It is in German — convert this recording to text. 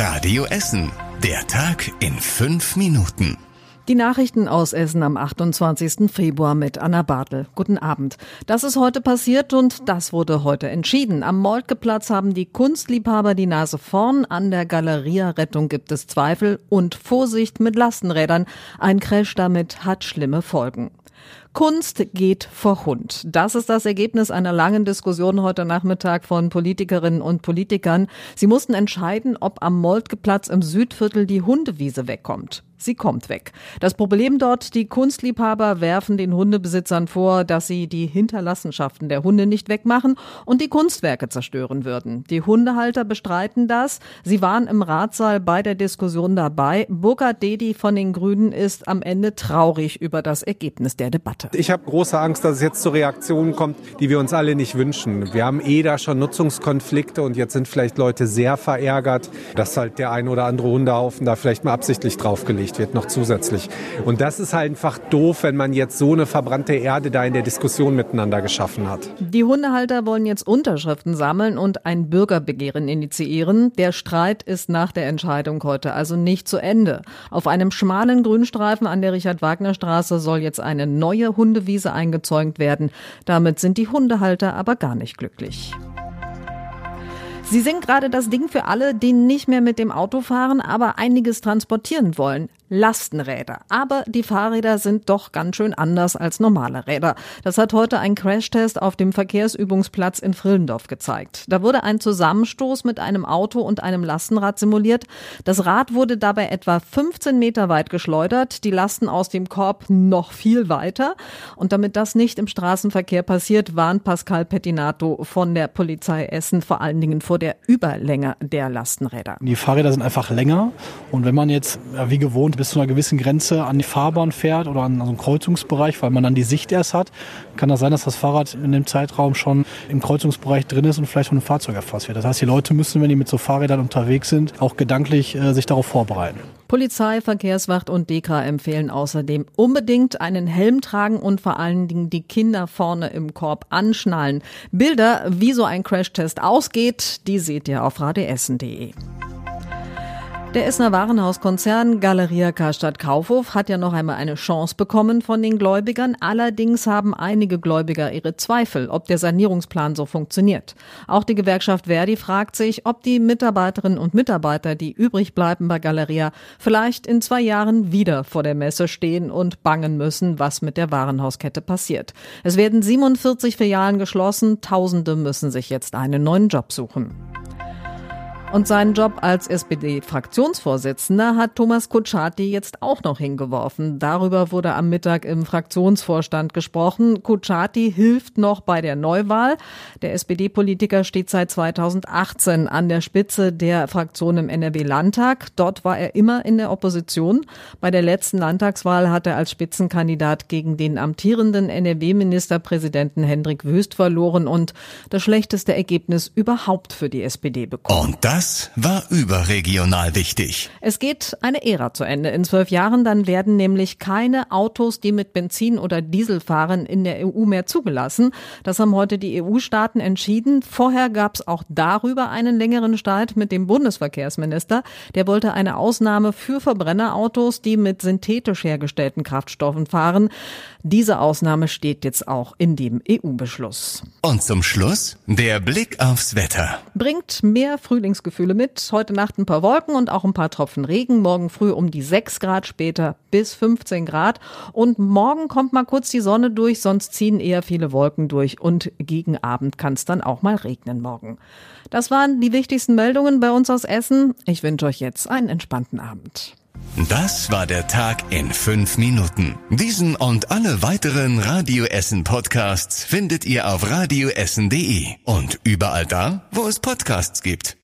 Radio Essen. Der Tag in fünf Minuten. Die Nachrichten aus Essen am 28. Februar mit Anna Bartel. Guten Abend. Das ist heute passiert und das wurde heute entschieden. Am Moltkeplatz haben die Kunstliebhaber die Nase vorn. An der Galeria-Rettung gibt es Zweifel und Vorsicht mit Lastenrädern. Ein Crash damit hat schlimme Folgen. Kunst geht vor Hund. Das ist das Ergebnis einer langen Diskussion heute Nachmittag von Politikerinnen und Politikern. Sie mussten entscheiden, ob am Moltkeplatz im Südviertel die Hundewiese wegkommt. Sie kommt weg. Das Problem dort, die Kunstliebhaber werfen den Hundebesitzern vor, dass sie die Hinterlassenschaften der Hunde nicht wegmachen und die Kunstwerke zerstören würden. Die Hundehalter bestreiten das. Sie waren im Ratssaal bei der Diskussion dabei. Burkhard Dedi von den Grünen ist am Ende traurig über das Ergebnis der Debatte. Ich habe große Angst, dass es jetzt zu Reaktionen kommt, die wir uns alle nicht wünschen. Wir haben eh da schon Nutzungskonflikte und jetzt sind vielleicht Leute sehr verärgert, dass halt der ein oder andere Hundehaufen da vielleicht mal absichtlich draufgelegt wird, noch zusätzlich. Und das ist halt einfach doof, wenn man jetzt so eine verbrannte Erde da in der Diskussion miteinander geschaffen hat. Die Hundehalter wollen jetzt Unterschriften sammeln und ein Bürgerbegehren initiieren. Der Streit ist nach der Entscheidung heute also nicht zu Ende. Auf einem schmalen Grünstreifen an der Richard-Wagner-Straße soll jetzt eine neue Hundewiese eingezäunt werden. Damit sind die Hundehalter aber gar nicht glücklich. Sie sind gerade das Ding für alle, die nicht mehr mit dem Auto fahren, aber einiges transportieren wollen. Lastenräder. Aber die Fahrräder sind doch ganz schön anders als normale Räder. Das hat heute ein Crashtest auf dem Verkehrsübungsplatz in Frillendorf gezeigt. Da wurde ein Zusammenstoß mit einem Auto und einem Lastenrad simuliert. Das Rad wurde dabei etwa 15 Meter weit geschleudert, die Lasten aus dem Korb noch viel weiter. Und damit das nicht im Straßenverkehr passiert, warnt Pascal Pettinato von der Polizei Essen vor allen Dingen vor der Überlänge der Lastenräder. Die Fahrräder sind einfach länger und wenn man jetzt wie gewohnt bis zu einer gewissen Grenze an die Fahrbahn fährt oder an so einen Kreuzungsbereich, weil man dann die Sicht erst hat, kann das sein, dass das Fahrrad in dem Zeitraum schon im Kreuzungsbereich drin ist und vielleicht von einem Fahrzeug erfasst wird. Das heißt, die Leute müssen, wenn die mit so Fahrrädern unterwegs sind, auch gedanklich äh, sich darauf vorbereiten. Polizei, Verkehrswacht und DEKRA empfehlen außerdem unbedingt einen Helm tragen und vor allen Dingen die Kinder vorne im Korb anschnallen. Bilder, wie so ein Crashtest ausgeht, die seht ihr auf radioessen.de. Der Essener Warenhauskonzern Galeria Karstadt Kaufhof hat ja noch einmal eine Chance bekommen von den Gläubigern. Allerdings haben einige Gläubiger ihre Zweifel, ob der Sanierungsplan so funktioniert. Auch die Gewerkschaft Verdi fragt sich, ob die Mitarbeiterinnen und Mitarbeiter, die übrig bleiben bei Galeria, vielleicht in zwei Jahren wieder vor der Messe stehen und bangen müssen, was mit der Warenhauskette passiert. Es werden 47 Filialen geschlossen, Tausende müssen sich jetzt einen neuen Job suchen. Und seinen Job als SPD-Fraktionsvorsitzender hat Thomas Kutschaty jetzt auch noch hingeworfen. Darüber wurde am Mittag im Fraktionsvorstand gesprochen. Kutschaty hilft noch bei der Neuwahl. Der SPD-Politiker steht seit 2018 an der Spitze der Fraktion im NRW-Landtag. Dort war er immer in der Opposition. Bei der letzten Landtagswahl hat er als Spitzenkandidat gegen den amtierenden NRW-Ministerpräsidenten Hendrik Wüst verloren und das schlechteste Ergebnis überhaupt für die SPD bekommen. Das war überregional wichtig. Es geht eine Ära zu Ende. In zwölf Jahren dann werden nämlich keine Autos, die mit Benzin oder Diesel fahren, in der EU mehr zugelassen. Das haben heute die EU-Staaten entschieden. Vorher gab es auch darüber einen längeren Streit mit dem Bundesverkehrsminister. Der wollte eine Ausnahme für Verbrennerautos, die mit synthetisch hergestellten Kraftstoffen fahren. Diese Ausnahme steht jetzt auch in dem EU-Beschluss. Und zum Schluss der Blick aufs Wetter. Bringt mehr Frühlingsgefühle Frühlingsgefühle mit. Heute Nacht ein paar Wolken und auch ein paar Tropfen Regen. Morgen früh um die 6 Grad, später bis 15 Grad. Und morgen kommt mal kurz die Sonne durch, sonst ziehen eher viele Wolken durch. Und gegen Abend kann es dann auch mal regnen morgen. Das waren die wichtigsten Meldungen bei uns aus Essen. Ich wünsche euch jetzt einen entspannten Abend. Das war der Tag in fünf Minuten. Diesen und alle weiteren Radio Essen Podcasts findet ihr auf radioessen.de und überall da, wo es Podcasts gibt.